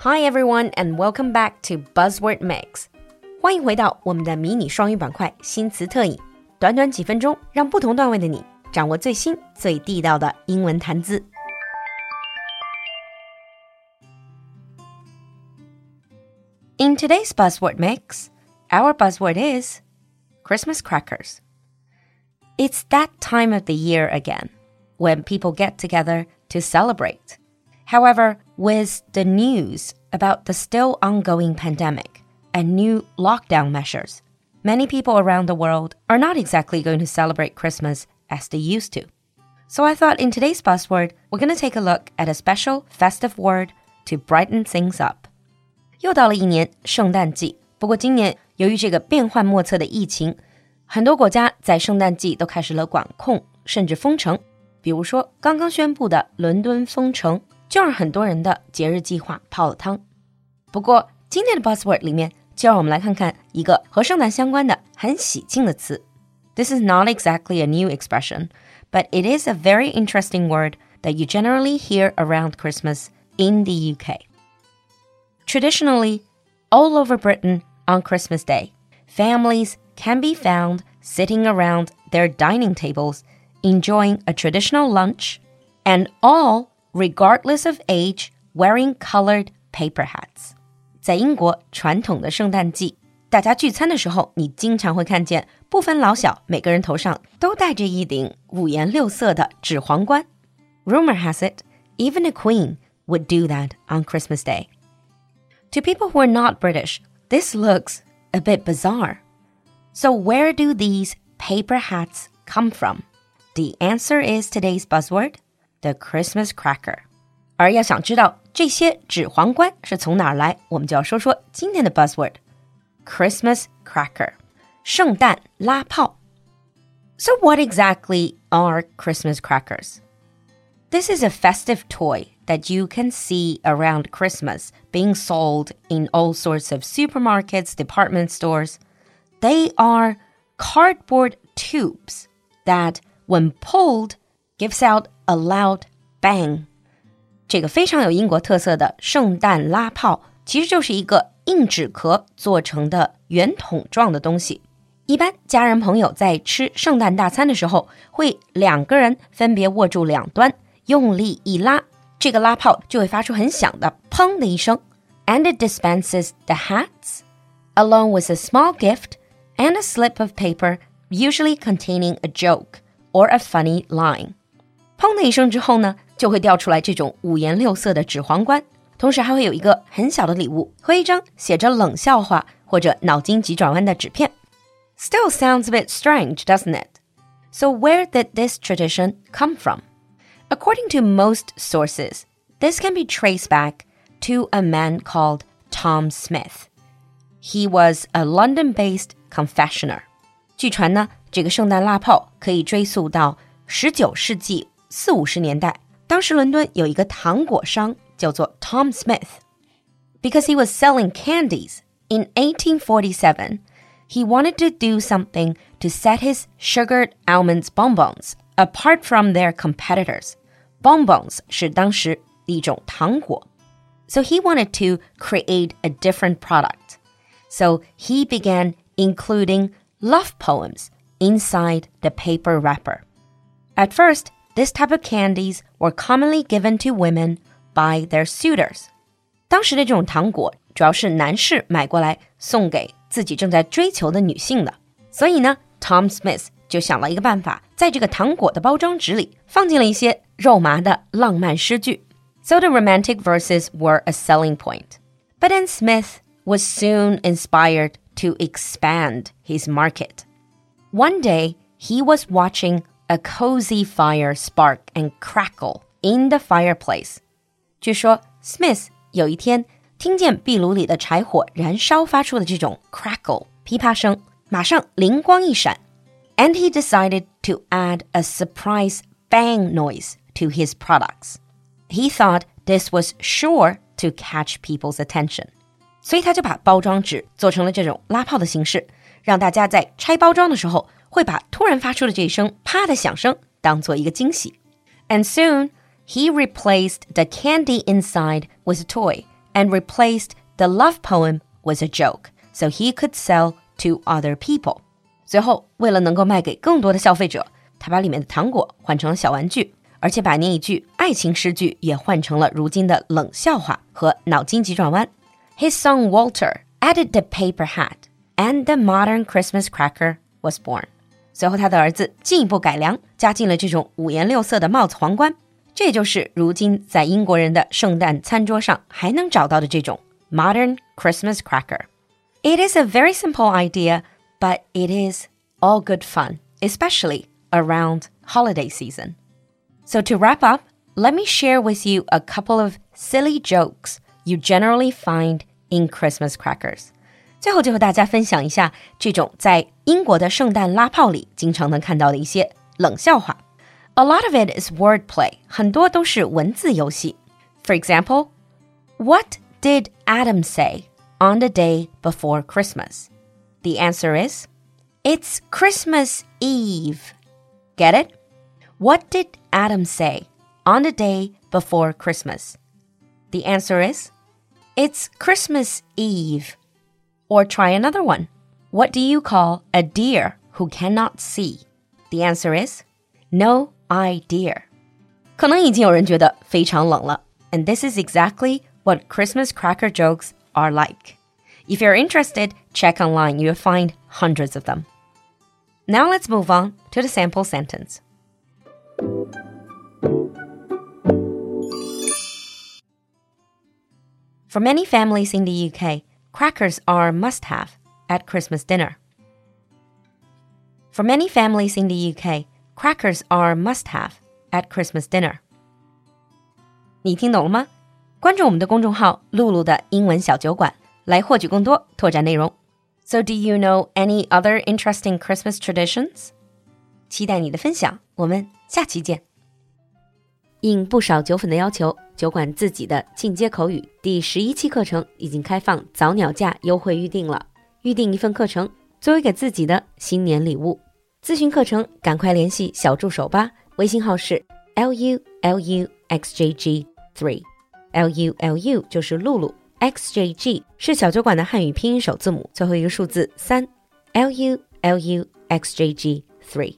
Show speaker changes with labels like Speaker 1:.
Speaker 1: Hi everyone and welcome back to Buzzword Mix。欢迎回到我们的迷你双语板块新词特饮，短短几分钟，让不同段位的你掌握最新最地道的英文谈资。In today's buzzword mix, our buzzword is Christmas crackers. It's that time of the year again when people get together to celebrate. However, with the news about the still ongoing pandemic and new lockdown measures, many people around the world are not exactly going to celebrate Christmas as they used to. So I thought in today's buzzword, we're going to take a look at a special festive word to brighten things up. 又到了一年圣诞季，不过今年由于这个变幻莫测的疫情，很多国家在圣诞季都开始了管控，甚至封城。比如说刚刚宣布的伦敦封城， 就让很多人的节日计划泡了汤。不过今天的 Buzzword 里面，就让我们来看看一个和圣诞相关的很喜庆的词。This is not exactly a new expression, but it is a very interesting word that you generally hear around Christmas in the UK. Traditionally, all over Britain on Christmas Day, families can be found sitting around their dining tables enjoying a traditional lunch and all, regardless of age, wearing colored paper hats. 在英国传统的圣诞季，大家聚餐的时候，你经常会看见不分老小，每个人头上都戴着一顶五颜六色的纸皇冠。Rumor has it, even a queen would do that on Christmas Day. To people who are not British, this looks a bit bizarre. So, where do these paper hats come from? The answer is today's buzzword the Christmas cracker. 而要想知道这些纸皇冠是从哪儿来，我们就要说说今天的 buzzword Christmas cracker 圣诞拉炮。So, what exactly are Christmas crackers? This is a festive toy that you can see around Christmas being sold in all sorts of supermarkets, department stores. They are cardboard tubes that, when pulled, gives out a loud bang. 这个非常有英国特色的圣诞拉炮，其实就是一个硬纸壳做成的圆筒状的东西。一般家人朋友在吃圣诞大餐的时候，会两个人分别握住两端，用力一拉，这个拉炮就会发出很响的“砰”的一声，and it dispenses the hats along with a small gift and a slip of paper, usually containing a joke or a funny line。 砰的一声之后呢，就会掉出来这种五颜六色的纸皇冠，同时还会有一个很小的礼物和一张写着冷笑话或者脑筋急转弯的纸片。Still sounds a bit strange, doesn't it? So where did this tradition come from? According to most sources, this can be traced back to a man called Tom Smith. He was a London based confessioner. 据传呢，这个圣诞蜡炮可以追溯到十九世纪 四五十年代。当时伦敦有一个糖果商叫做 Tom Smith. Because he was selling candies in 1847, he wanted to do something to set his sugared almonds bonbons apart from their competitors bonbons 是当时的一种糖果。So he wanted to create a different product. So he began including love poems inside the paper wrapper. At first, this type of candies were commonly given to women by their suitors. 当时的这种糖果主要是男士买过来送给自己正在追求的女性的，所以呢，Tom Smith 就想了一个办法，在这个糖果的包装纸里放进了一些肉麻的浪漫诗句。So the romantic verses were a selling point. But then Smith was soon inspired to expand his market. One day, he was watching a cozy fire spark and crackle in the fireplace. 据说 Smith 有一天听见壁炉里的柴火燃烧发出的这种 crackle 噼啪声，马上灵光一闪，and he decided to add a surprise bang noise to his products. He thought this was sure to catch people's attention. 所以他就把包装纸做成了这种拉炮的形式，让大家在拆包装的时候 会把突然发出的这一声啪的响声当做一个惊喜。And soon he replaced the candy inside with a toy and replaced the love poem with a joke so he could sell to other people. 最后，为了能够卖给更多的消费者，他把里面的糖果换成了小玩具，而且把那一句爱情诗句也换成了如今的冷笑话和脑筋急转弯。His son Walter added the paper hat, and the modern Christmas cracker was born. 随后，他的儿子进一步改良，加进了这种五颜六色的帽子皇冠。这就是如今在英国人的圣诞餐桌上还能找到的这种 modern Christmas cracker. It is a very simple idea, but it is all good fun, especially around holiday season. So to wrap up, let me share with you a couple of silly jokes you generally find in Christmas crackers. 最后就和大家分享一下这种在英国的圣诞拉炮里经常能看到的一些冷笑话。A lot of it is wordplay，很多都是文字游戏。For example, what did Adam say on the day before Christmas? The answer is, it's Christmas Eve. Get it? What did Adam say on the day before Christmas? The answer is, it's Christmas Eve. Or try another one. What do you call a deer who cannot see? The answer is no idea. 可能已经有人觉得非常冷了, and this is exactly what Christmas cracker jokes are like. If you're interested, check online, you'll find hundreds of them. Now let's move on to the sample sentence. For many families in the UK, crackers are a must have at Christmas dinner. For many families in the UK, crackers are a must have at Christmas dinner. 你听懂了吗？关注我们的公众号“露露的英文小酒馆”来获取更多拓展内容。So, do you know any other interesting Christmas traditions? 期待你的分享，我们下期见。应不少酒粉的要求， 酒馆自己的进阶口语第十一期课程已经开放早鸟价优惠预定了。预定一份课程，作为给自己的新年礼物。咨询课程，赶快联系小助手吧，微信号是 l u l u x j g three，l u l u 就是露露，x j g 是小酒馆的汉语拼音首字母，最后一个数字三，l u l u x j g three。